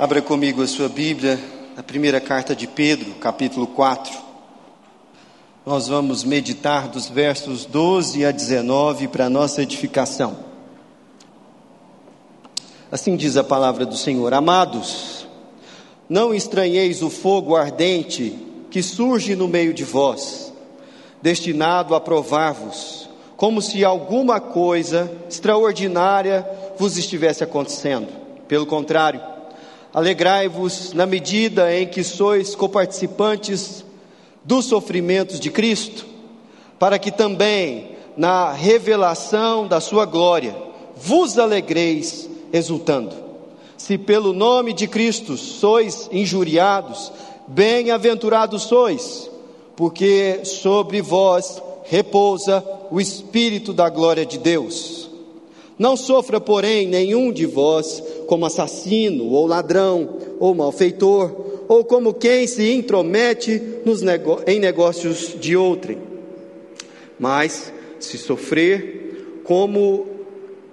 Abra comigo a sua Bíblia, na primeira carta de Pedro, capítulo 4. Nós vamos meditar dos versos 12 a 19 para nossa edificação. Assim diz a palavra do Senhor: Amados, não estranheis o fogo ardente que surge no meio de vós, destinado a provar-vos, como se alguma coisa extraordinária vos estivesse acontecendo. Pelo contrário, Alegrai-vos na medida em que sois coparticipantes dos sofrimentos de Cristo, para que também na revelação da sua glória vos alegreis exultando. Se pelo nome de Cristo sois injuriados, bem-aventurados sois, porque sobre vós repousa o Espírito da glória de Deus. Não sofra, porém, nenhum de vós como assassino, ou ladrão, ou malfeitor, ou como quem se intromete nos em negócios de outrem. Mas, se sofrer como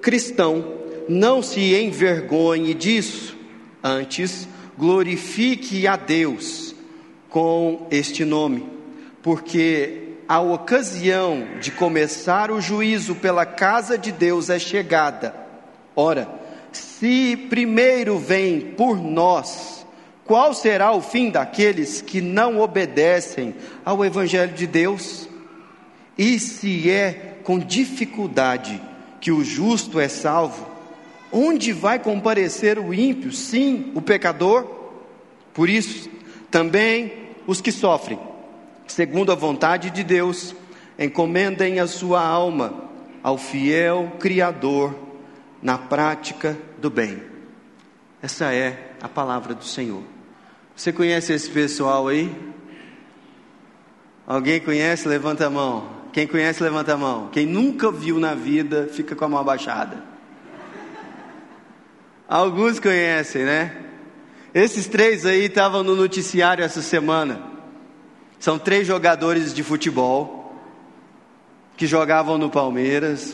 cristão, não se envergonhe disso, antes glorifique a Deus com este nome, porque a ocasião de começar o juízo pela casa de Deus é chegada. Ora, se primeiro vem por nós, qual será o fim daqueles que não obedecem ao Evangelho de Deus? E se é com dificuldade que o justo é salvo, onde vai comparecer o ímpio, sim, o pecador? Por isso, também os que sofrem, segundo a vontade de Deus, encomendem a sua alma ao fiel Criador na prática do bem. Essa é a palavra do Senhor. Você conhece esse pessoal aí? Alguém conhece? Levanta a mão. Quem conhece, levanta a mão. Quem nunca viu na vida, fica com a mão abaixada. Alguns conhecem, né? Esses três aí estavam no noticiário essa semana. São três jogadores de futebol que jogavam no Palmeiras,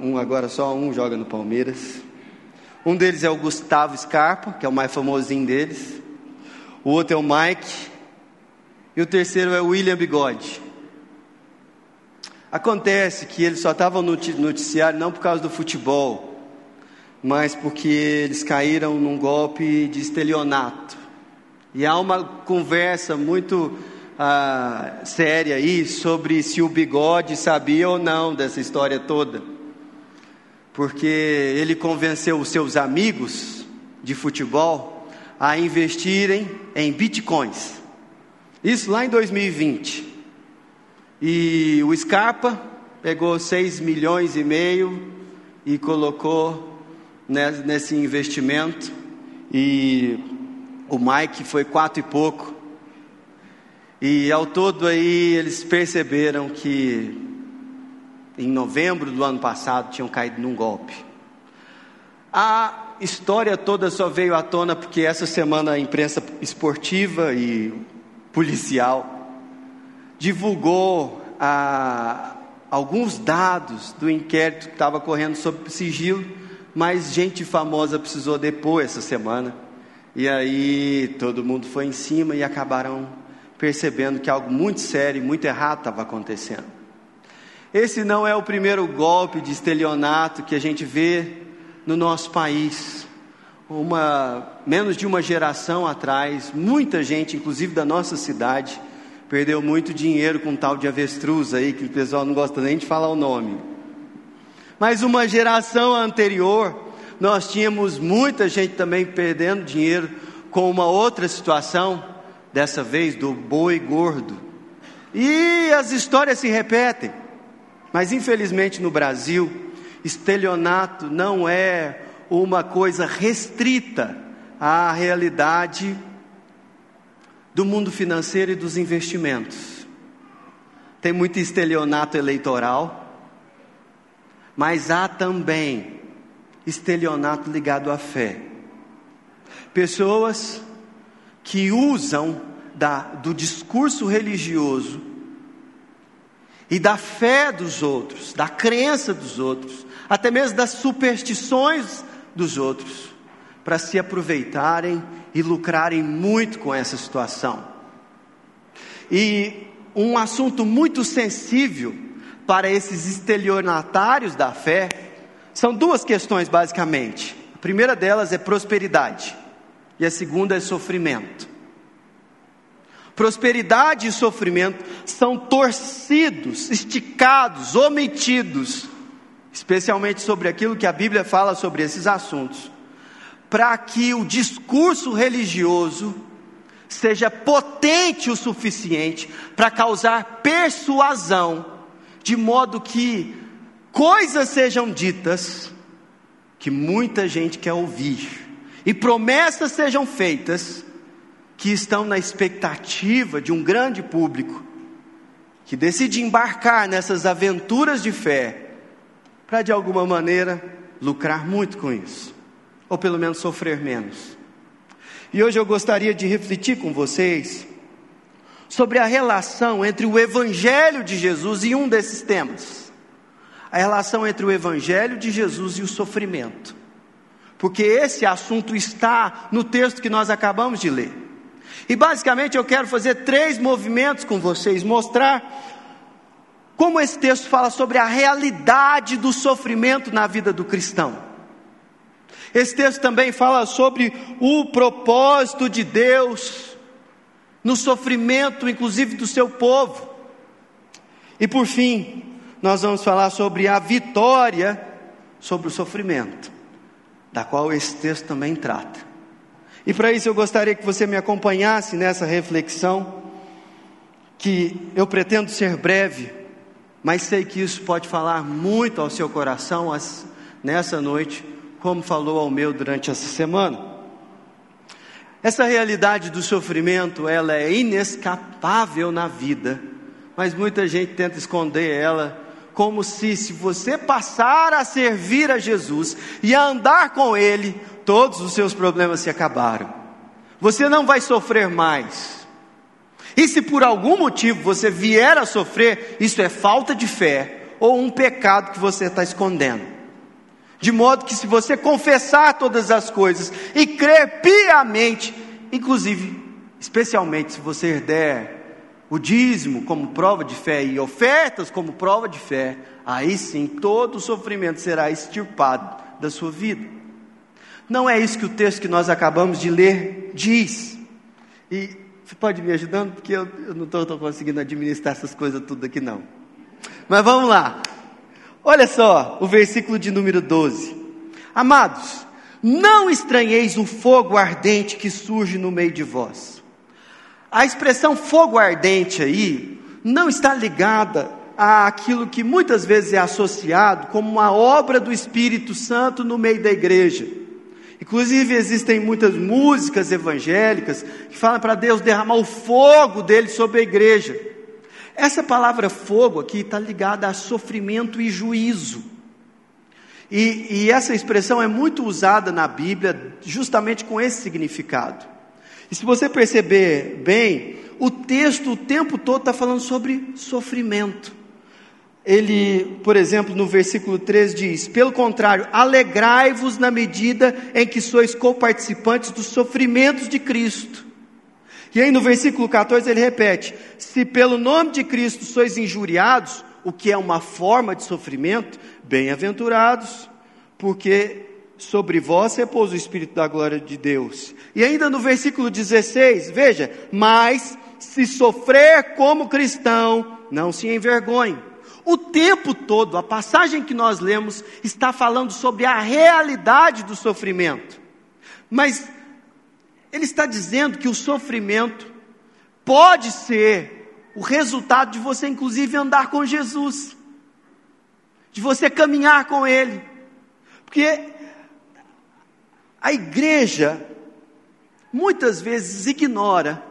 um agora só um joga no Palmeiras. Um deles é o Gustavo Scarpa, que é o mais famosinho deles. O outro é o Mike. E o terceiro é o William Bigode. Acontece que eles só estavam no noticiário não por causa do futebol, mas porque eles caíram num golpe de estelionato. E há uma conversa muito ah, séria aí sobre se o bigode sabia ou não dessa história toda. Porque ele convenceu os seus amigos de futebol a investirem em bitcoins. Isso lá em 2020. E o Scarpa pegou 6 milhões e meio e colocou nesse investimento. E o Mike foi quatro e pouco. E ao todo aí eles perceberam que em novembro do ano passado tinham caído num golpe. A história toda só veio à tona porque essa semana a imprensa esportiva e policial divulgou ah, alguns dados do inquérito que estava correndo sobre sigilo, mas gente famosa precisou depor essa semana. E aí todo mundo foi em cima e acabaram percebendo que algo muito sério e muito errado estava acontecendo. Esse não é o primeiro golpe de estelionato que a gente vê no nosso país. Uma, menos de uma geração atrás, muita gente, inclusive da nossa cidade, perdeu muito dinheiro com um tal de avestruz aí, que o pessoal não gosta nem de falar o nome. Mas uma geração anterior, nós tínhamos muita gente também perdendo dinheiro com uma outra situação, dessa vez do boi gordo. E as histórias se repetem. Mas infelizmente no Brasil, estelionato não é uma coisa restrita à realidade do mundo financeiro e dos investimentos. Tem muito estelionato eleitoral, mas há também estelionato ligado à fé. Pessoas que usam da, do discurso religioso e da fé dos outros, da crença dos outros, até mesmo das superstições dos outros, para se aproveitarem e lucrarem muito com essa situação. E um assunto muito sensível para esses estelionatários da fé são duas questões, basicamente. A primeira delas é prosperidade, e a segunda é sofrimento. Prosperidade e sofrimento são torcidos, esticados, omitidos, especialmente sobre aquilo que a Bíblia fala sobre esses assuntos, para que o discurso religioso seja potente o suficiente para causar persuasão, de modo que coisas sejam ditas que muita gente quer ouvir, e promessas sejam feitas que estão na expectativa de um grande público que decide embarcar nessas aventuras de fé para de alguma maneira lucrar muito com isso, ou pelo menos sofrer menos. E hoje eu gostaria de refletir com vocês sobre a relação entre o Evangelho de Jesus e um desses temas. A relação entre o Evangelho de Jesus e o sofrimento. Porque esse assunto está no texto que nós acabamos de ler. E basicamente eu quero fazer três movimentos com vocês, mostrar como esse texto fala sobre a realidade do sofrimento na vida do cristão. Esse texto também fala sobre o propósito de Deus no sofrimento, inclusive do seu povo. E por fim, nós vamos falar sobre a vitória sobre o sofrimento, da qual esse texto também trata. E para isso eu gostaria que você me acompanhasse nessa reflexão, que eu pretendo ser breve, mas sei que isso pode falar muito ao seu coração nessa noite, como falou ao meu durante essa semana. Essa realidade do sofrimento, ela é inescapável na vida, mas muita gente tenta esconder ela, como se se você passar a servir a Jesus e a andar com Ele, todos os seus problemas se acabaram. Você não vai sofrer mais. E se por algum motivo você vier a sofrer, isso é falta de fé ou um pecado que você está escondendo. De modo que se você confessar todas as coisas e crer piamente, inclusive, especialmente se você der o dízimo como prova de fé e ofertas como prova de fé, aí sim todo o sofrimento será extirpado da sua vida. Não é isso que o texto que nós acabamos de ler diz. E você pode me ajudando? Porque eu, eu não estou conseguindo administrar essas coisas tudo aqui, não. Mas vamos lá. Olha só o versículo de número 12. Amados, não estranheis o fogo ardente que surge no meio de vós. A expressão fogo ardente aí não está ligada àquilo que muitas vezes é associado como uma obra do Espírito Santo no meio da igreja. Inclusive, existem muitas músicas evangélicas que falam para Deus derramar o fogo dele sobre a igreja. Essa palavra fogo aqui está ligada a sofrimento e juízo. E, e, essa expressão é muito usada na Bíblia justamente com esse significado. E se você perceber bem, o texto o tempo todo está falando sobre sofrimento ele, por exemplo, no versículo 3 diz: Pelo contrário, alegrai-vos na medida em que sois coparticipantes dos sofrimentos de Cristo. E aí no versículo 14 ele repete: Se pelo nome de Cristo sois injuriados, o que é uma forma de sofrimento, bem-aventurados, porque sobre vós repousa o Espírito da glória de Deus. E ainda no versículo 16, veja: Mas se sofrer como cristão, não se envergonhe o tempo todo, a passagem que nós lemos está falando sobre a realidade do sofrimento. Mas ele está dizendo que o sofrimento pode ser o resultado de você, inclusive, andar com Jesus, de você caminhar com Ele, porque a igreja muitas vezes ignora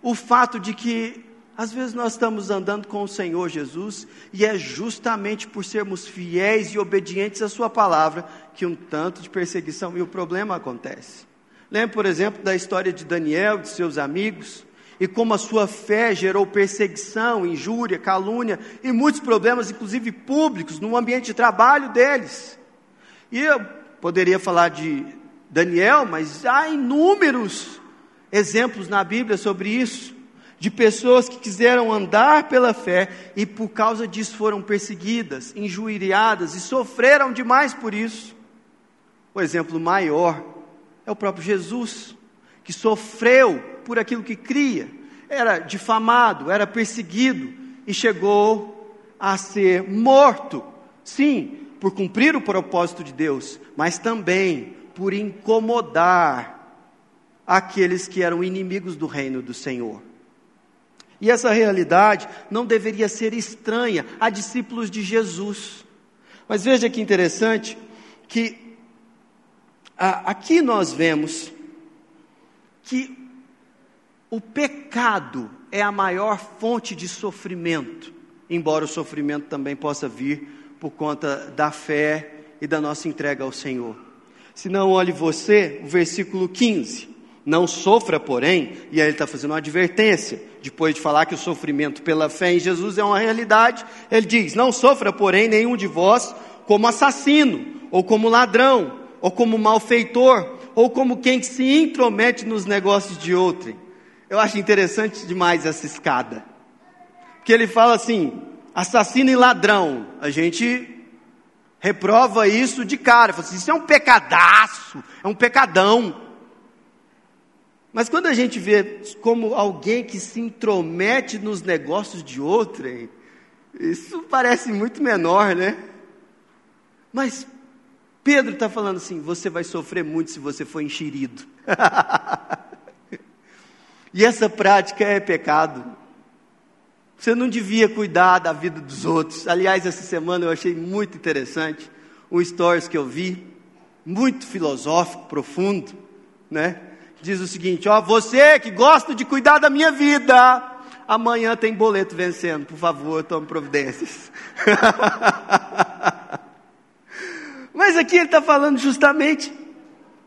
o fato de que às vezes nós estamos andando com o Senhor Jesus e é justamente por sermos fiéis e obedientes à Sua palavra que um tanto de perseguição e o problema acontece. Lembra, por exemplo, da história de Daniel, de seus amigos, e como a sua fé gerou perseguição, injúria, calúnia e muitos problemas, inclusive públicos, no ambiente de trabalho deles. E eu poderia falar de Daniel, mas há inúmeros exemplos na Bíblia sobre isso, de pessoas que quiseram andar pela fé e por causa disso foram perseguidas, injuriadas e sofreram demais por isso. O exemplo maior é o próprio Jesus, que sofreu por aquilo que cria, era difamado, era perseguido e chegou a ser morto. Sim, por cumprir o propósito de Deus, mas também por incomodar aqueles que eram inimigos do reino do Senhor. E essa realidade não deveria ser estranha a discípulos de Jesus. Mas veja que interessante que a, aqui nós vemos que o pecado é a maior fonte de sofrimento, embora o sofrimento também possa vir por conta da fé e da nossa entrega ao Senhor. Se não, olhe você, o versículo 15. Não sofra, porém, e aí ele está fazendo uma advertência, depois de falar que o sofrimento pela fé em Jesus é uma realidade, ele diz: Não sofra, porém, nenhum de vós como assassino, ou como ladrão, ou como malfeitor, ou como quem se intromete nos negócios de outrem. Eu acho interessante demais essa escada, porque ele fala assim: assassino e ladrão, a gente reprova isso de cara, fala assim, isso é um pecadaço, é um pecadão. Mas quando a gente vê como alguém que se intromete nos negócios de outrem, isso parece muito menor, né? Mas Pedro está falando assim: você vai sofrer muito se você for enxerido. e essa prática é pecado. Você não devia cuidar da vida dos outros. Aliás, essa semana eu achei muito interessante um stories que eu vi, muito filosófico, profundo, né? diz o seguinte: ó, você que gosta de cuidar da minha vida, amanhã tem boleto vencendo, por favor, tome providências. Mas aqui ele está falando justamente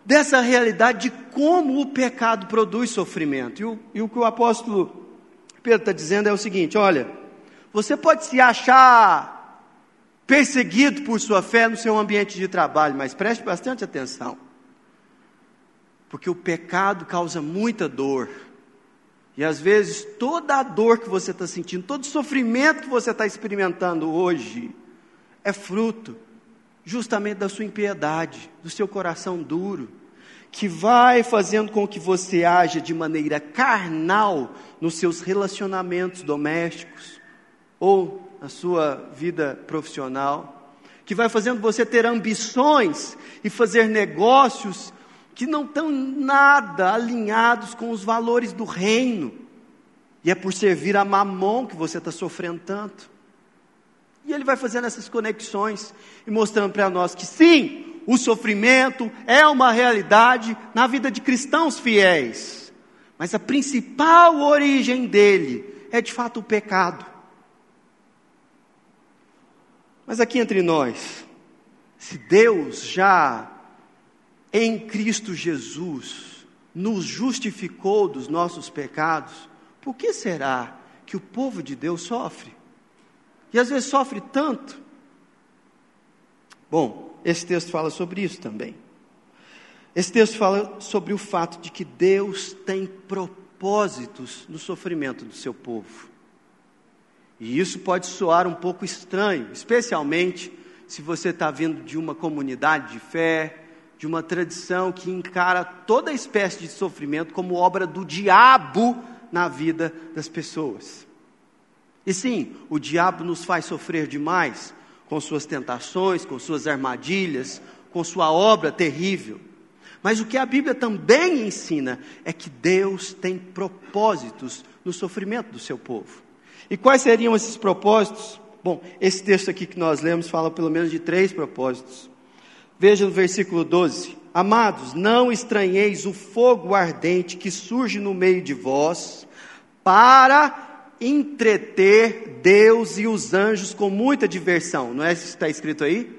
dessa realidade de como o pecado produz sofrimento. E o, e o que o apóstolo Pedro está dizendo é o seguinte: olha, você pode se achar perseguido por sua fé no seu ambiente de trabalho, mas preste bastante atenção porque o pecado causa muita dor. E às vezes toda a dor que você está sentindo, todo o sofrimento que você está experimentando hoje, é fruto justamente da sua impiedade, do seu coração duro, que vai fazendo com que você haja de maneira carnal nos seus relacionamentos domésticos ou na sua vida profissional, que vai fazendo você ter ambições e fazer negócios que não estão nada alinhados com os valores do reino. E é por servir a mamon que você está sofrendo tanto. E ele vai fazendo essas conexões e mostrando para nós que sim, o sofrimento é uma realidade na vida de cristãos fiéis. Mas a principal origem dele é de fato o pecado. Mas aqui entre nós, se Deus já em Cristo Jesus nos justificou dos nossos pecados, por que será que o povo de Deus sofre? E às vezes sofre tanto. Bom, esse texto fala sobre isso também. Esse texto fala sobre o fato de que Deus tem propósitos no sofrimento do seu povo. E isso pode soar um pouco estranho, especialmente se você está vindo de uma comunidade de fé, de uma tradição que encara toda espécie de sofrimento como obra do diabo na vida das pessoas. E sim, o diabo nos faz sofrer demais com suas tentações, com suas armadilhas, com sua obra terrível. Mas o que a Bíblia também ensina é que Deus tem propósitos no sofrimento do seu povo. E quais seriam esses propósitos? Bom, esse texto aqui que nós lemos fala pelo menos de três propósitos. Veja no versículo 12: Amados, não estranheis o fogo ardente que surge no meio de vós, para entreter Deus e os anjos com muita diversão. Não é isso que está escrito aí?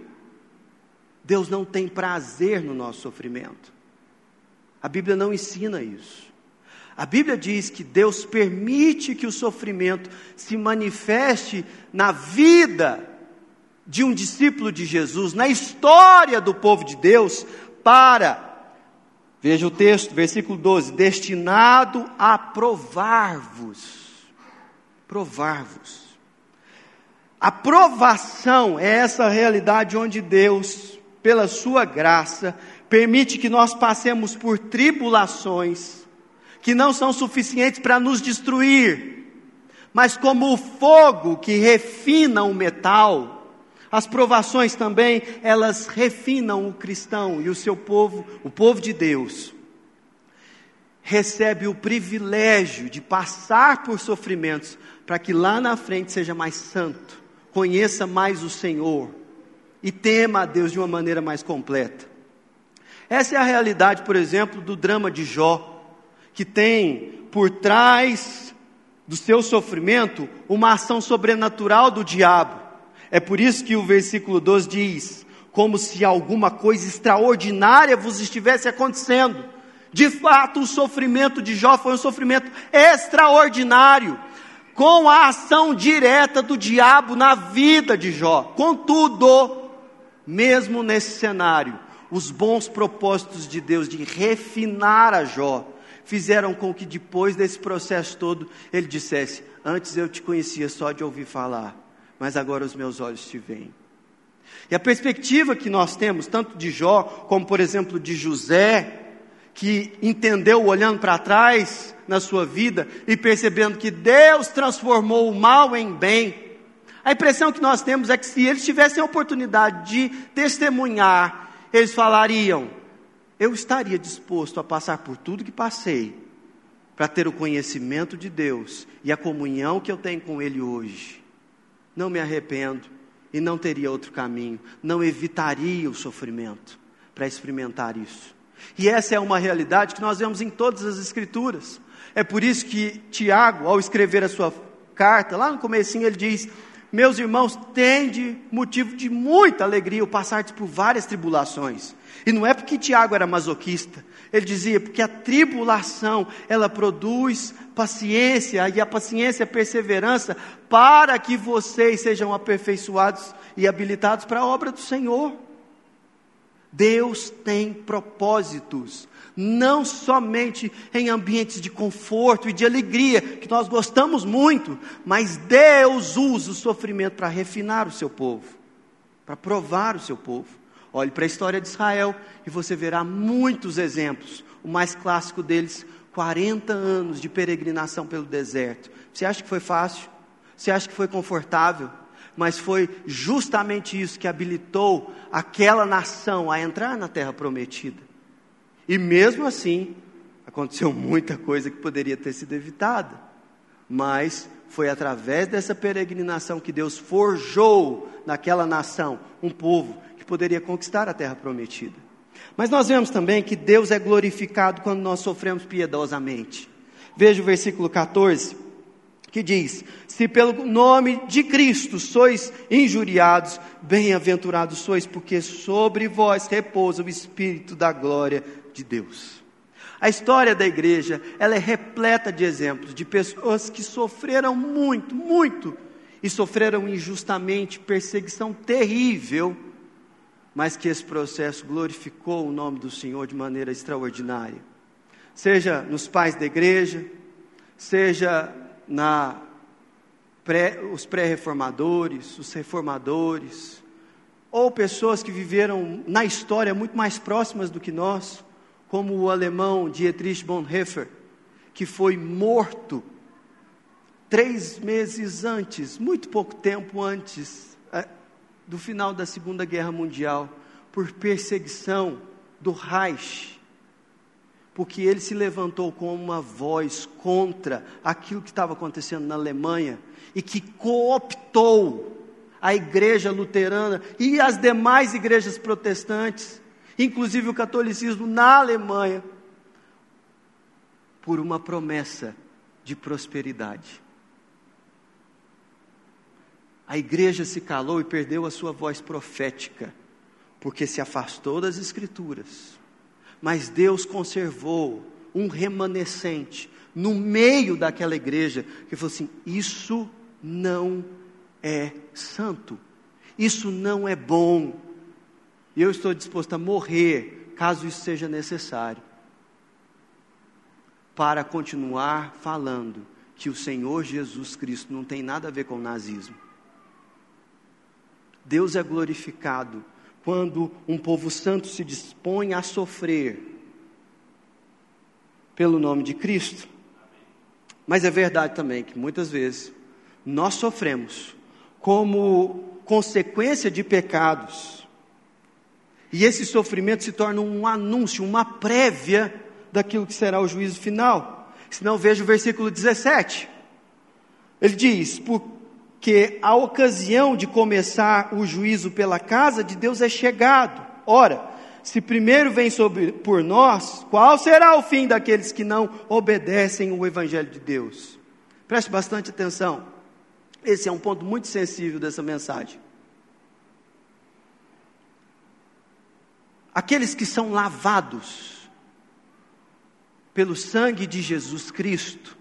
Deus não tem prazer no nosso sofrimento. A Bíblia não ensina isso. A Bíblia diz que Deus permite que o sofrimento se manifeste na vida de um discípulo de Jesus na história do povo de Deus para Veja o texto, versículo 12: destinado a provar-vos. Provar-vos. A provação é essa realidade onde Deus, pela Sua graça, permite que nós passemos por tribulações que não são suficientes para nos destruir, mas como o fogo que refina o metal, as provações também, elas refinam o cristão e o seu povo, o povo de Deus. Recebe o privilégio de passar por sofrimentos para que lá na frente seja mais santo, conheça mais o Senhor e tema a Deus de uma maneira mais completa. Essa é a realidade, por exemplo, do drama de Jó, que tem por trás do seu sofrimento uma ação sobrenatural do diabo é por isso que o versículo 12 diz: como se alguma coisa extraordinária vos estivesse acontecendo. De fato, o sofrimento de Jó foi um sofrimento extraordinário, com a ação direta do diabo na vida de Jó. Contudo, mesmo nesse cenário, os bons propósitos de Deus de refinar a Jó fizeram com que depois desse processo todo ele dissesse: Antes eu te conhecia só de ouvir falar, mas agora os meus olhos te veem. E a perspectiva que nós temos, tanto de Jó, como por exemplo de José, que entendeu olhando para trás na sua vida e percebendo que Deus transformou o mal em bem. A impressão que nós temos é que se eles tivessem a oportunidade de testemunhar, eles falariam: Eu estaria disposto a passar por tudo que passei, para ter o conhecimento de Deus e a comunhão que eu tenho com Ele hoje não me arrependo e não teria outro caminho, não evitaria o sofrimento para experimentar isso. E essa é uma realidade que nós vemos em todas as escrituras. É por isso que Tiago, ao escrever a sua carta, lá no comecinho ele diz: "Meus irmãos, tende motivo de muita alegria o passar por várias tribulações". E não é porque Tiago era masoquista, ele dizia, porque a tribulação, ela produz paciência, e a paciência é perseverança, para que vocês sejam aperfeiçoados e habilitados para a obra do Senhor. Deus tem propósitos, não somente em ambientes de conforto e de alegria, que nós gostamos muito, mas Deus usa o sofrimento para refinar o seu povo, para provar o seu povo. Olhe para a história de Israel e você verá muitos exemplos. O mais clássico deles, 40 anos de peregrinação pelo deserto. Você acha que foi fácil? Você acha que foi confortável? Mas foi justamente isso que habilitou aquela nação a entrar na terra prometida. E mesmo assim, aconteceu muita coisa que poderia ter sido evitada. Mas foi através dessa peregrinação que Deus forjou naquela nação um povo poderia conquistar a terra prometida. Mas nós vemos também que Deus é glorificado quando nós sofremos piedosamente. Veja o versículo 14, que diz: Se pelo nome de Cristo sois injuriados, bem-aventurados sois, porque sobre vós repousa o Espírito da glória de Deus. A história da igreja, ela é repleta de exemplos de pessoas que sofreram muito, muito, e sofreram injustamente perseguição terrível mas que esse processo glorificou o nome do Senhor de maneira extraordinária. Seja nos pais da igreja, seja na pré, os pré-reformadores, os reformadores, ou pessoas que viveram na história muito mais próximas do que nós, como o alemão Dietrich Bonhoeffer, que foi morto três meses antes, muito pouco tempo antes do final da Segunda Guerra Mundial por perseguição do Reich, porque ele se levantou com uma voz contra aquilo que estava acontecendo na Alemanha e que cooptou a igreja luterana e as demais igrejas protestantes, inclusive o catolicismo na Alemanha, por uma promessa de prosperidade. A igreja se calou e perdeu a sua voz profética, porque se afastou das Escrituras. Mas Deus conservou um remanescente no meio daquela igreja que falou assim: Isso não é santo, isso não é bom, e eu estou disposto a morrer caso isso seja necessário. para continuar falando que o Senhor Jesus Cristo não tem nada a ver com o nazismo. Deus é glorificado quando um povo santo se dispõe a sofrer pelo nome de Cristo. Mas é verdade também que muitas vezes nós sofremos como consequência de pecados. E esse sofrimento se torna um anúncio, uma prévia daquilo que será o juízo final. Se não, veja o versículo 17. Ele diz: Porque a ocasião de começar o juízo pela casa de Deus é chegado. Ora, se primeiro vem sobre, por nós, qual será o fim daqueles que não obedecem o Evangelho de Deus? Preste bastante atenção. Esse é um ponto muito sensível dessa mensagem. Aqueles que são lavados pelo sangue de Jesus Cristo,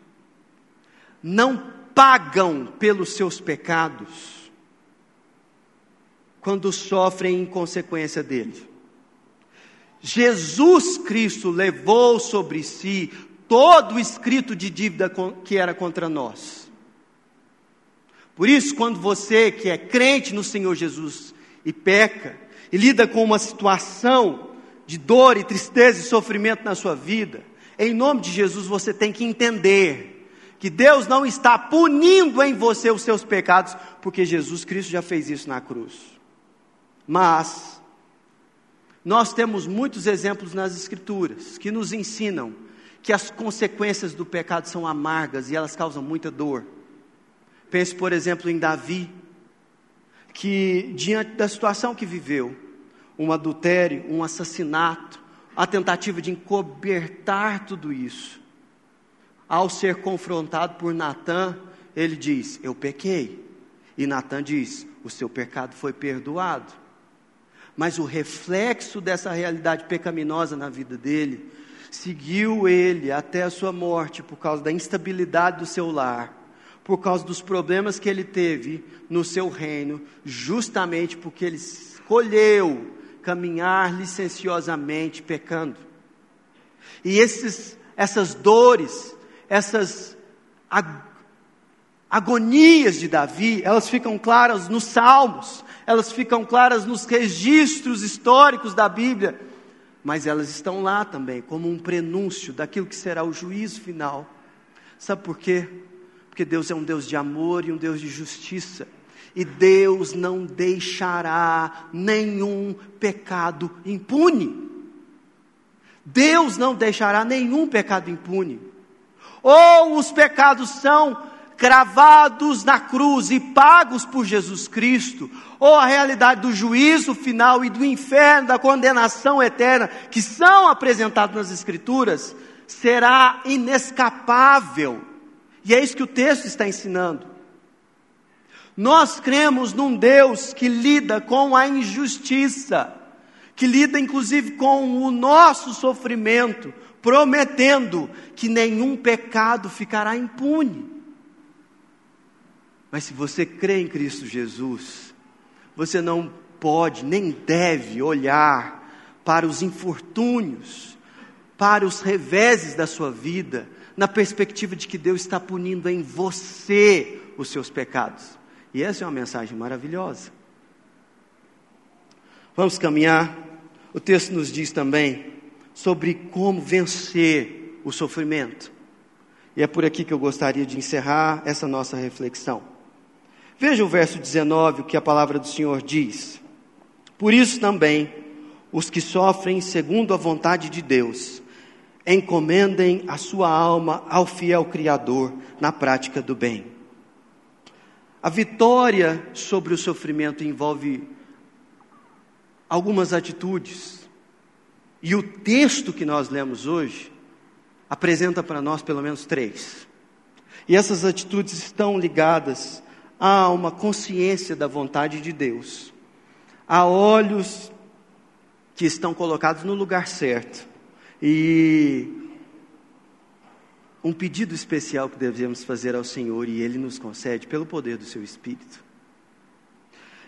não pagam pelos seus pecados quando sofrem em consequência dele. Jesus Cristo levou sobre si todo o escrito de dívida que era contra nós. Por isso, quando você que é crente no Senhor Jesus e peca, e lida com uma situação de dor e tristeza e sofrimento na sua vida, em nome de Jesus você tem que entender que Deus não está punindo em você os seus pecados, porque Jesus Cristo já fez isso na cruz. Mas nós temos muitos exemplos nas Escrituras que nos ensinam que as consequências do pecado são amargas e elas causam muita dor. Pense, por exemplo, em Davi, que diante da situação que viveu, um adultério, um assassinato, a tentativa de encobertar tudo isso, ao ser confrontado por Natã, ele diz: Eu pequei. E Natã diz: O seu pecado foi perdoado mas o reflexo dessa realidade pecaminosa na vida dele seguiu ele até a sua morte por causa da instabilidade do seu lar, por causa dos problemas que ele teve no seu reino, justamente porque ele escolheu caminhar licenciosamente pecando. E esses, essas dores, essas agonias de Davi, elas ficam claras nos Salmos, elas ficam claras nos registros históricos da Bíblia, mas elas estão lá também, como um prenúncio daquilo que será o juízo final. Sabe por quê? Porque Deus é um Deus de amor e um Deus de justiça. E Deus não deixará nenhum pecado impune. Deus não deixará nenhum pecado impune. Ou os pecados são cravados na cruz e pagos por Jesus Cristo, ou a realidade do juízo final e do inferno, da condenação eterna, que são apresentados nas Escrituras, será inescapável. E é isso que o texto está ensinando. Nós cremos num Deus que lida com a injustiça, que lida inclusive com o nosso sofrimento, prometendo que nenhum pecado ficará impune. Mas se você crê em Cristo Jesus, você não pode nem deve olhar para os infortúnios, para os reveses da sua vida, na perspectiva de que Deus está punindo em você os seus pecados. E essa é uma mensagem maravilhosa. Vamos caminhar. O texto nos diz também sobre como vencer o sofrimento. E é por aqui que eu gostaria de encerrar essa nossa reflexão. Veja o verso 19, o que a palavra do Senhor diz. Por isso também, os que sofrem segundo a vontade de Deus, encomendem a sua alma ao fiel Criador na prática do bem. A vitória sobre o sofrimento envolve algumas atitudes. E o texto que nós lemos hoje apresenta para nós pelo menos três. E essas atitudes estão ligadas há uma consciência da vontade de Deus, há olhos que estão colocados no lugar certo e um pedido especial que devemos fazer ao Senhor e Ele nos concede pelo poder do Seu Espírito.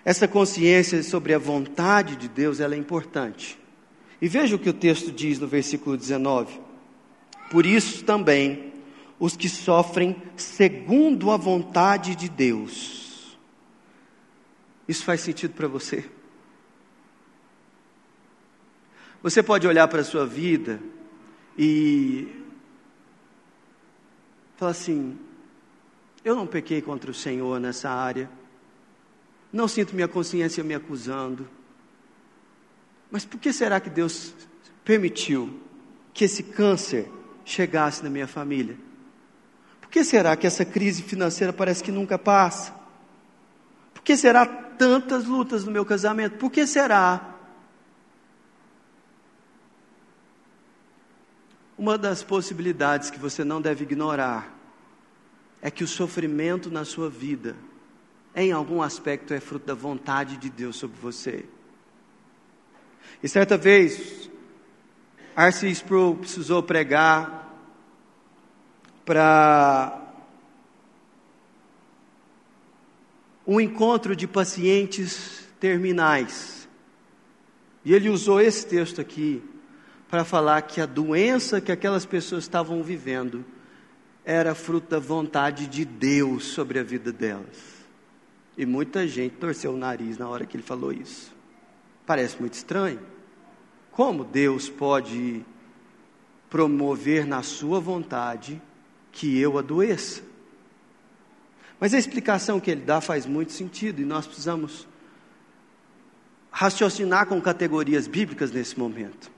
Essa consciência sobre a vontade de Deus ela é importante. E veja o que o texto diz no versículo 19: Por isso também, os que sofrem segundo a vontade de Deus. Isso faz sentido para você? Você pode olhar para a sua vida e falar assim: eu não pequei contra o Senhor nessa área, não sinto minha consciência me acusando, mas por que será que Deus permitiu que esse câncer chegasse na minha família? Por que será que essa crise financeira parece que nunca passa? Por que será tantas lutas no meu casamento? Por que será? Uma das possibilidades que você não deve ignorar é que o sofrimento na sua vida, em algum aspecto, é fruto da vontade de Deus sobre você. E certa vez, Arce Sproul precisou pregar para um encontro de pacientes terminais. E ele usou esse texto aqui para falar que a doença que aquelas pessoas estavam vivendo era fruto da vontade de Deus sobre a vida delas. E muita gente torceu o nariz na hora que ele falou isso. Parece muito estranho. Como Deus pode promover na sua vontade que eu adoeça? Mas a explicação que ele dá faz muito sentido e nós precisamos raciocinar com categorias bíblicas nesse momento.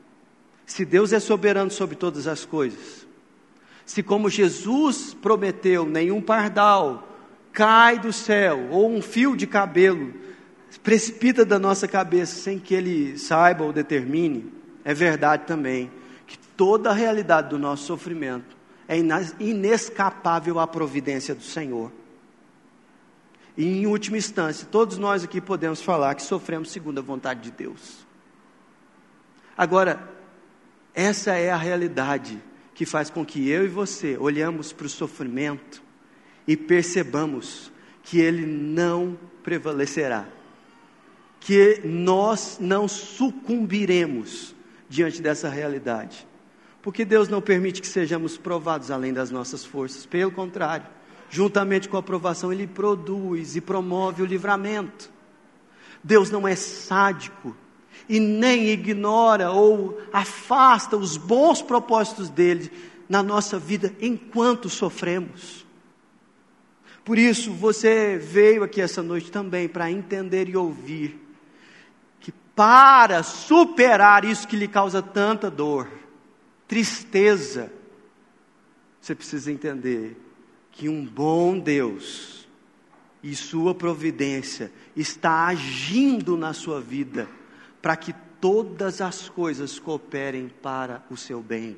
Se Deus é soberano sobre todas as coisas, se como Jesus prometeu, nenhum pardal cai do céu, ou um fio de cabelo precipita da nossa cabeça sem que ele saiba ou determine, é verdade também que toda a realidade do nosso sofrimento é inescapável à providência do Senhor. E em última instância, todos nós aqui podemos falar que sofremos segundo a vontade de Deus. Agora, essa é a realidade que faz com que eu e você olhamos para o sofrimento e percebamos que ele não prevalecerá, que nós não sucumbiremos diante dessa realidade, porque Deus não permite que sejamos provados além das nossas forças, pelo contrário, juntamente com a aprovação, Ele produz e promove o livramento. Deus não é sádico, e nem ignora ou afasta os bons propósitos dele na nossa vida enquanto sofremos. Por isso, você veio aqui essa noite também para entender e ouvir que para superar isso que lhe causa tanta dor, tristeza, você precisa entender que um bom Deus e sua providência está agindo na sua vida para que todas as coisas cooperem para o seu bem.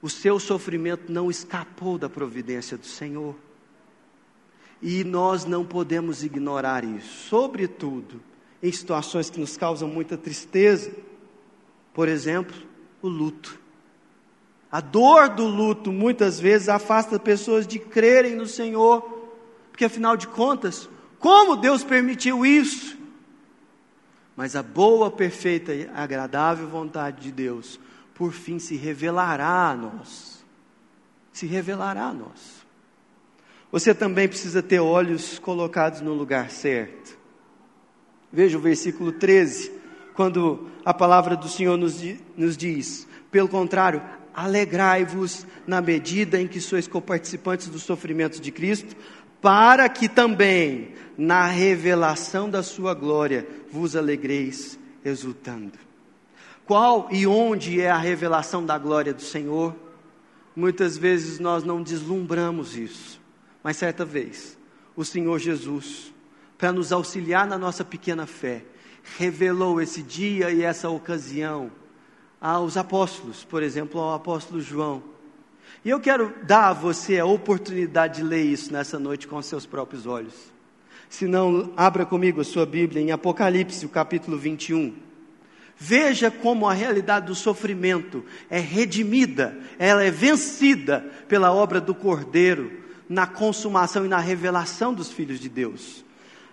O seu sofrimento não escapou da providência do Senhor. E nós não podemos ignorar isso, sobretudo em situações que nos causam muita tristeza. Por exemplo, o luto. A dor do luto muitas vezes afasta pessoas de crerem no Senhor, porque afinal de contas, como Deus permitiu isso? Mas a boa, perfeita e agradável vontade de Deus, por fim, se revelará a nós. Se revelará a nós. Você também precisa ter olhos colocados no lugar certo. Veja o versículo 13, quando a palavra do Senhor nos, nos diz: pelo contrário, alegrai-vos na medida em que sois coparticipantes dos sofrimentos de Cristo, para que também na revelação da sua glória vos alegreis exultando. Qual e onde é a revelação da glória do Senhor? Muitas vezes nós não deslumbramos isso, mas certa vez, o Senhor Jesus, para nos auxiliar na nossa pequena fé, revelou esse dia e essa ocasião aos apóstolos, por exemplo, ao apóstolo João e eu quero dar a você a oportunidade de ler isso nessa noite com seus próprios olhos. Se não, abra comigo a sua Bíblia em Apocalipse, o capítulo 21. Veja como a realidade do sofrimento é redimida, ela é vencida pela obra do Cordeiro na consumação e na revelação dos filhos de Deus.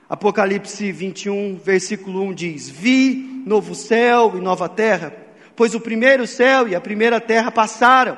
Apocalipse 21, versículo 1 diz: Vi novo céu e nova terra pois o primeiro céu e a primeira terra passaram,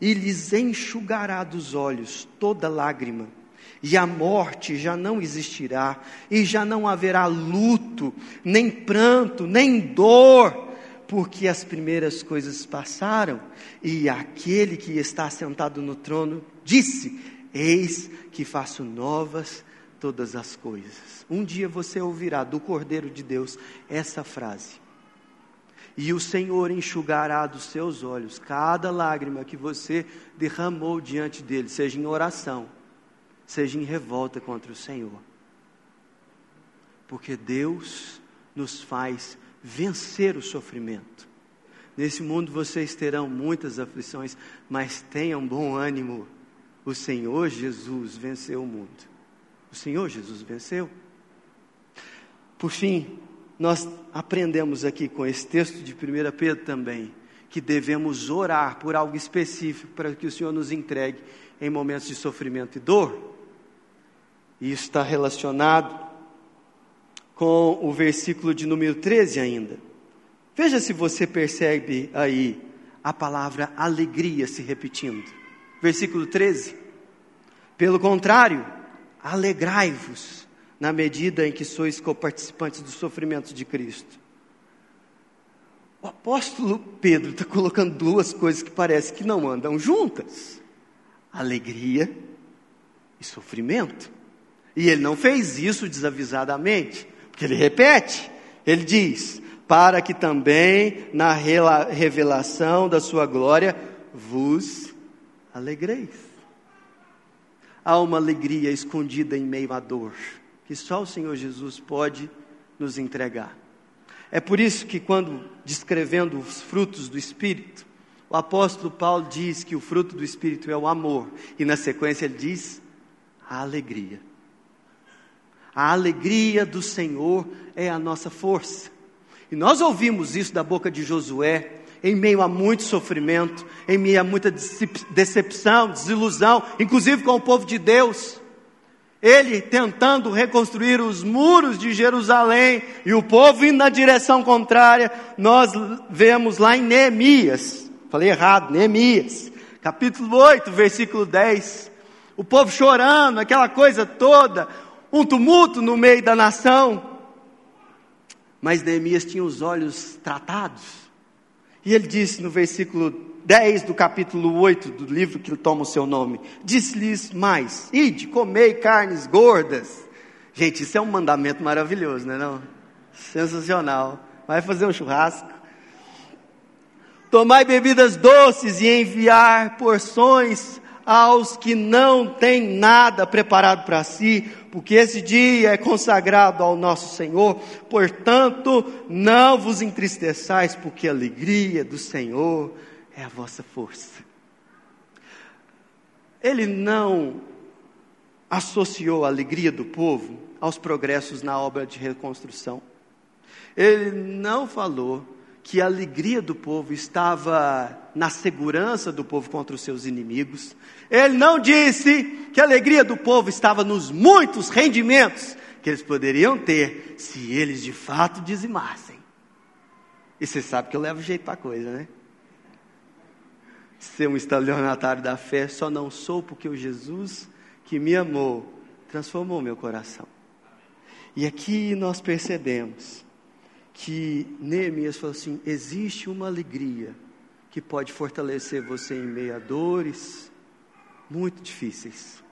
E lhes enxugará dos olhos toda lágrima, e a morte já não existirá, e já não haverá luto, nem pranto, nem dor, porque as primeiras coisas passaram, e aquele que está sentado no trono disse: Eis que faço novas todas as coisas. Um dia você ouvirá do Cordeiro de Deus essa frase. E o Senhor enxugará dos seus olhos cada lágrima que você derramou diante dele, seja em oração, seja em revolta contra o Senhor. Porque Deus nos faz vencer o sofrimento. Nesse mundo vocês terão muitas aflições, mas tenham bom ânimo. O Senhor Jesus venceu o mundo. O Senhor Jesus venceu. Por fim, nós aprendemos aqui com esse texto de 1 Pedro também que devemos orar por algo específico para que o Senhor nos entregue em momentos de sofrimento e dor. E isso está relacionado com o versículo de número 13 ainda. Veja se você percebe aí a palavra alegria se repetindo. Versículo 13. Pelo contrário, alegrai-vos na medida em que sois coparticipantes dos sofrimentos de Cristo. O apóstolo Pedro está colocando duas coisas que parece que não andam juntas: alegria e sofrimento. E ele não fez isso desavisadamente, porque ele repete, ele diz: para que também na revelação da sua glória vos alegreis há uma alegria escondida em meio à dor, que só o Senhor Jesus pode nos entregar. É por isso que, quando descrevendo os frutos do Espírito, o apóstolo Paulo diz que o fruto do Espírito é o amor, e na sequência ele diz a alegria. A alegria do Senhor é a nossa força. E nós ouvimos isso da boca de Josué, em meio a muito sofrimento, em meio a muita decepção, desilusão, inclusive com o povo de Deus. Ele tentando reconstruir os muros de Jerusalém e o povo indo na direção contrária, nós vemos lá em Neemias, falei errado, Neemias, capítulo 8, versículo 10. O povo chorando, aquela coisa toda, um tumulto no meio da nação. Mas Neemias tinha os olhos tratados e ele disse no versículo 10 do capítulo 8 do livro que toma o seu nome: Disse-lhes mais: Ide, comei carnes gordas. Gente, isso é um mandamento maravilhoso, não é? Não? Sensacional. Vai fazer um churrasco. Tomai bebidas doces e enviar porções aos que não têm nada preparado para si, porque esse dia é consagrado ao nosso Senhor. Portanto, não vos entristeçais, porque a alegria do Senhor é a vossa força. Ele não associou a alegria do povo aos progressos na obra de reconstrução. Ele não falou que a alegria do povo estava na segurança do povo contra os seus inimigos. Ele não disse que a alegria do povo estava nos muitos rendimentos que eles poderiam ter se eles de fato dizimassem. E você sabe que eu levo jeito para coisa, né? Ser um estelionatário da fé, só não sou porque o Jesus que me amou transformou meu coração. E aqui nós percebemos que Neemias falou assim: existe uma alegria que pode fortalecer você em meio a dores muito difíceis.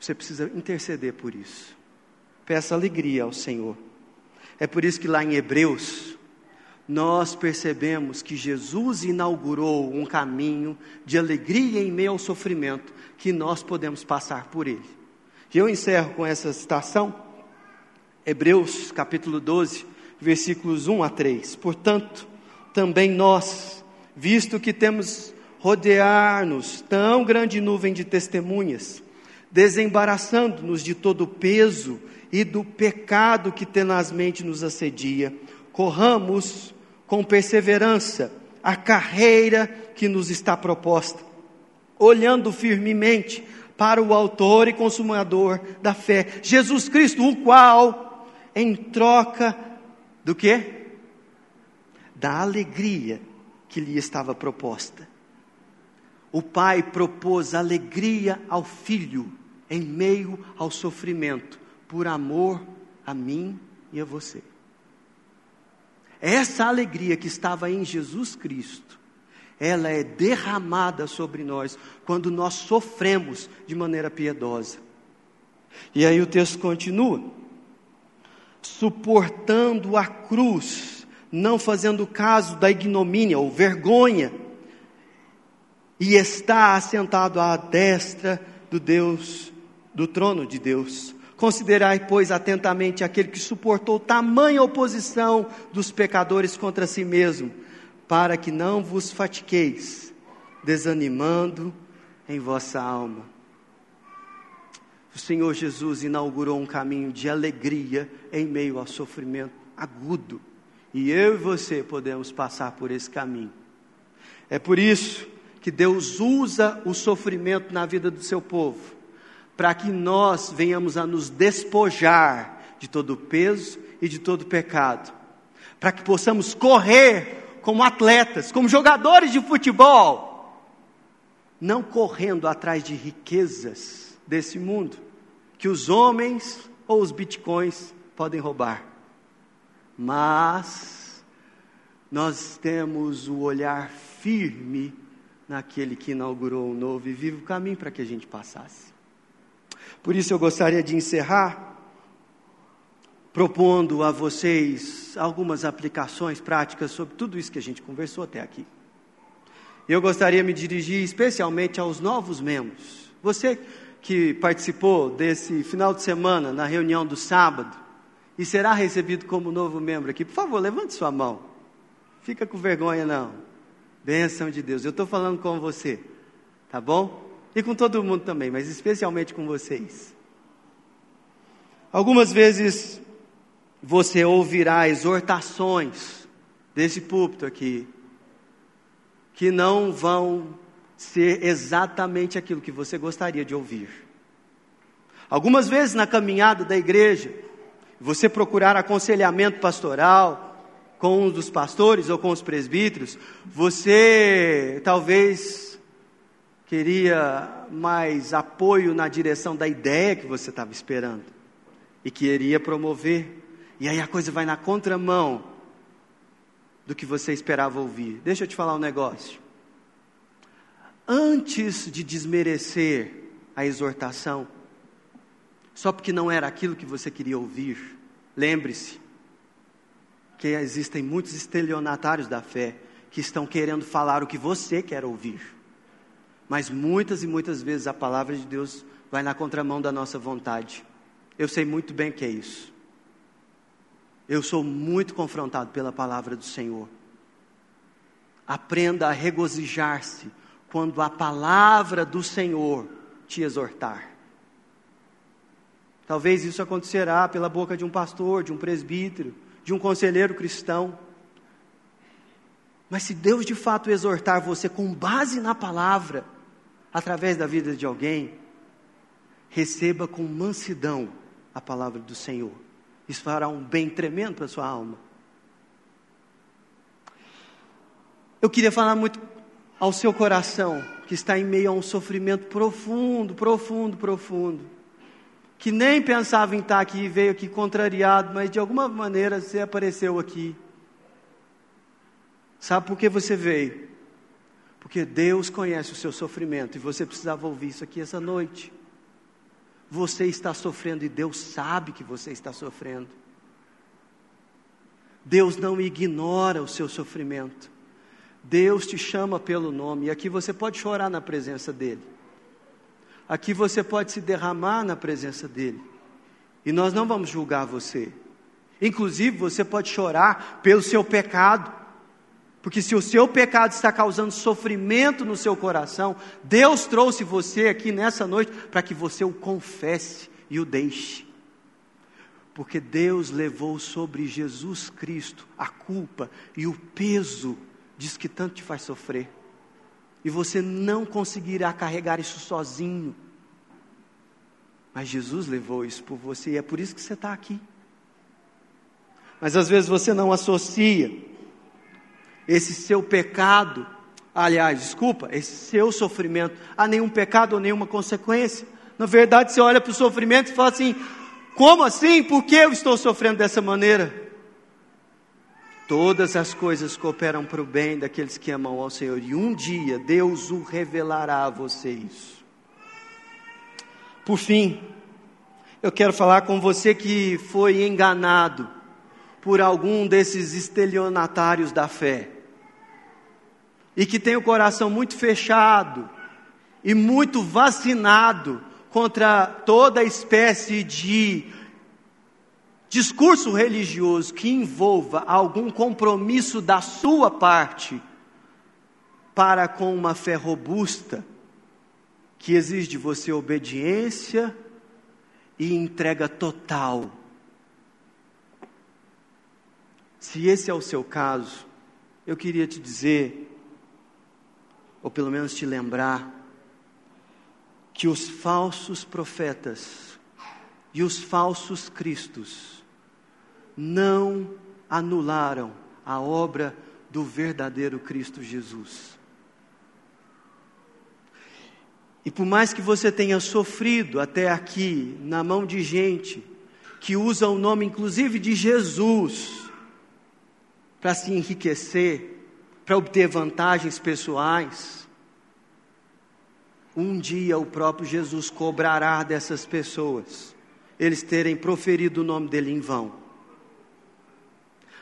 Você precisa interceder por isso. Peça alegria ao Senhor. É por isso que lá em Hebreus, nós percebemos que Jesus inaugurou um caminho de alegria em meio ao sofrimento, que nós podemos passar por ele. E eu encerro com essa citação, Hebreus capítulo 12, versículos 1 a 3. Portanto, também nós, visto que temos rodear-nos tão grande nuvem de testemunhas, desembaraçando-nos de todo o peso e do pecado que tenazmente nos assedia, corramos com perseverança a carreira que nos está proposta, olhando firmemente para o Autor e Consumador da fé, Jesus Cristo, o qual, em troca do que? Da alegria que lhe estava proposta. O Pai propôs alegria ao Filho em meio ao sofrimento, por amor a mim e a você. Essa alegria que estava em Jesus Cristo, ela é derramada sobre nós quando nós sofremos de maneira piedosa. E aí o texto continua: suportando a cruz, não fazendo caso da ignomínia ou vergonha, e está assentado à destra do Deus, do trono de Deus. Considerai, pois, atentamente aquele que suportou tamanha oposição dos pecadores contra si mesmo, para que não vos fatigueis, desanimando em vossa alma. O Senhor Jesus inaugurou um caminho de alegria em meio ao sofrimento agudo, e eu e você podemos passar por esse caminho. É por isso que Deus usa o sofrimento na vida do seu povo para que nós venhamos a nos despojar de todo peso e de todo pecado, para que possamos correr como atletas, como jogadores de futebol, não correndo atrás de riquezas desse mundo, que os homens ou os bitcoins podem roubar, mas nós temos o olhar firme naquele que inaugurou um novo e vivo caminho para que a gente passasse. Por isso eu gostaria de encerrar propondo a vocês algumas aplicações práticas sobre tudo isso que a gente conversou até aqui. Eu gostaria de me dirigir especialmente aos novos membros. Você que participou desse final de semana na reunião do sábado e será recebido como novo membro aqui, por favor, levante sua mão. Fica com vergonha não. Benção de Deus. Eu estou falando com você, tá bom? E com todo mundo também, mas especialmente com vocês. Algumas vezes você ouvirá exortações desse púlpito aqui, que não vão ser exatamente aquilo que você gostaria de ouvir. Algumas vezes na caminhada da igreja, você procurar aconselhamento pastoral com um dos pastores ou com os presbíteros, você talvez queria mais apoio na direção da ideia que você estava esperando e queria promover. E aí a coisa vai na contramão do que você esperava ouvir. Deixa eu te falar um negócio. Antes de desmerecer a exortação, só porque não era aquilo que você queria ouvir, lembre-se que existem muitos estelionatários da fé que estão querendo falar o que você quer ouvir. Mas muitas e muitas vezes a palavra de Deus vai na contramão da nossa vontade. Eu sei muito bem que é isso. Eu sou muito confrontado pela palavra do Senhor. Aprenda a regozijar-se quando a palavra do Senhor te exortar. Talvez isso acontecerá pela boca de um pastor, de um presbítero, de um conselheiro cristão. Mas se Deus de fato exortar você com base na palavra, através da vida de alguém, receba com mansidão a palavra do Senhor. Isso fará um bem tremendo para a sua alma. Eu queria falar muito ao seu coração, que está em meio a um sofrimento profundo, profundo, profundo. Que nem pensava em estar aqui e veio aqui contrariado, mas de alguma maneira você apareceu aqui. Sabe por que você veio? Porque Deus conhece o seu sofrimento e você precisava ouvir isso aqui essa noite. Você está sofrendo e Deus sabe que você está sofrendo. Deus não ignora o seu sofrimento. Deus te chama pelo nome e aqui você pode chorar na presença dEle. Aqui você pode se derramar na presença dEle. E nós não vamos julgar você. Inclusive, você pode chorar pelo seu pecado Porque se o seu pecado está causando sofrimento no seu coração, Deus trouxe você aqui nessa noite para que você o confesse e o deixe. Porque Deus levou sobre Jesus Cristo a culpa e o peso diz que tanto te faz sofrer. E você não conseguirá carregar isso sozinho. Mas Jesus levou isso por você e é por isso que você está aqui. Mas às vezes você não associa esse seu pecado, aliás, desculpa, esse seu sofrimento a nenhum pecado ou nenhuma consequência. Na verdade, você olha para o sofrimento e fala assim: como assim? Por que eu estou sofrendo dessa maneira? Todas as coisas cooperam para o bem daqueles que amam ao Senhor, e um dia Deus o revelará a vocês. Por fim, eu quero falar com você que foi enganado por algum desses estelionatários da fé e que tem o coração muito fechado e muito vacinado contra toda espécie de discurso religioso que envolva algum compromisso da sua parte para com uma fé robusta que exige de você obediência e entrega total. Se esse é o seu caso, eu queria te dizer, ou pelo menos te lembrar, que os falsos profetas e os falsos cristos não anularam a obra do verdadeiro Cristo Jesus. E por mais que você tenha sofrido até aqui na mão de gente que usa o nome inclusive de Jesus, para se enriquecer, para obter vantagens pessoais. Um dia o próprio Jesus cobrará dessas pessoas, eles terem proferido o nome dele em vão.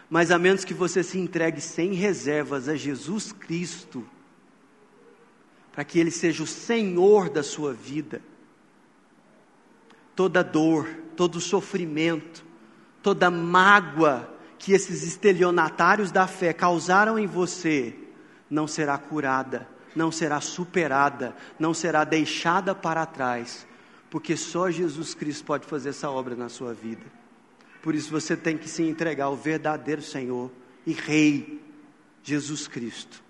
Mas a menos que você se entregue sem reservas a Jesus Cristo, para que Ele seja o Senhor da sua vida, toda dor, todo sofrimento, toda mágoa que esses estelionatários da fé causaram em você não será curada, não será superada, não será deixada para trás, porque só Jesus Cristo pode fazer essa obra na sua vida. Por isso você tem que se entregar ao verdadeiro Senhor e Rei, Jesus Cristo.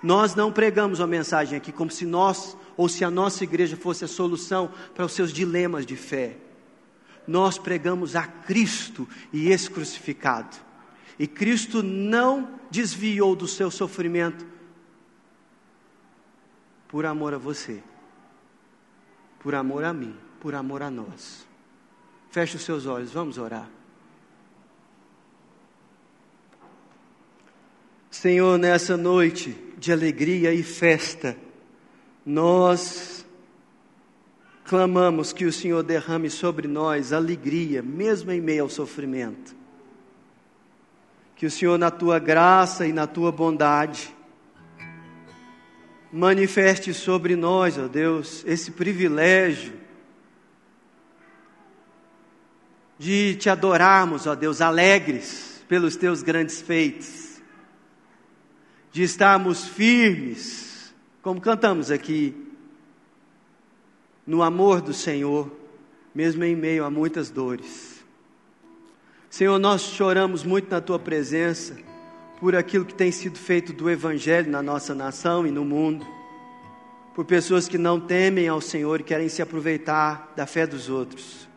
Nós não pregamos uma mensagem aqui como se nós ou se a nossa igreja fosse a solução para os seus dilemas de fé nós pregamos a Cristo e esse crucificado. E Cristo não desviou do seu sofrimento por amor a você, por amor a mim, por amor a nós. Feche os seus olhos, vamos orar. Senhor, nessa noite de alegria e festa, nós clamamos que o Senhor derrame sobre nós alegria, mesmo em meio ao sofrimento. Que o Senhor, na tua graça e na tua bondade, manifeste sobre nós, ó Deus, esse privilégio de te adorarmos, ó Deus, alegres pelos teus grandes feitos, de estarmos firmes, como cantamos aqui, no amor do Senhor, mesmo em meio a muitas dores. Senhor, nós choramos muito na tua presença por aquilo que tem sido feito do Evangelho na nossa nação e no mundo, por pessoas que não temem ao Senhor e querem se aproveitar da fé dos outros.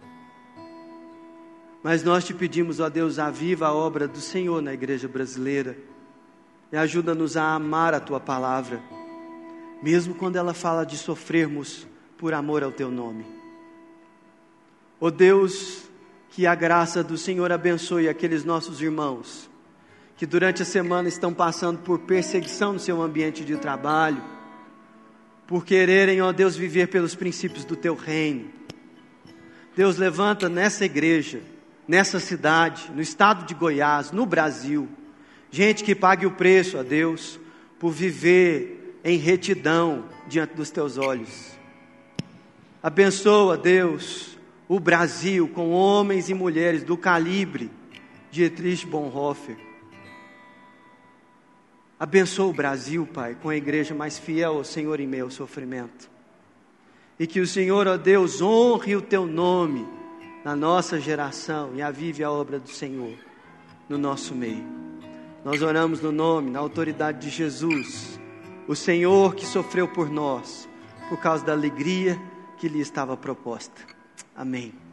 Mas nós te pedimos, ó Deus, aviva a obra do Senhor na igreja brasileira e ajuda-nos a amar a tua palavra, mesmo quando ela fala de sofrermos por amor ao teu nome. Ó oh Deus, que a graça do Senhor abençoe aqueles nossos irmãos que durante a semana estão passando por perseguição no seu ambiente de trabalho, por quererem, ó Deus, viver pelos princípios do teu reino. Deus levanta nessa igreja, nessa cidade, no estado de Goiás, no Brasil, gente que pague o preço, ó Deus, por viver em retidão diante dos teus olhos. Abençoa, Deus, o Brasil com homens e mulheres do calibre de Dietrich Bonhoeffer. Abençoa o Brasil, Pai, com a igreja mais fiel ao Senhor em ao sofrimento. E que o Senhor, ó Deus, honre o teu nome na nossa geração e avive a obra do Senhor no nosso meio. Nós oramos no nome, na autoridade de Jesus, o Senhor que sofreu por nós, por causa da alegria que lhe estava proposta. Amém.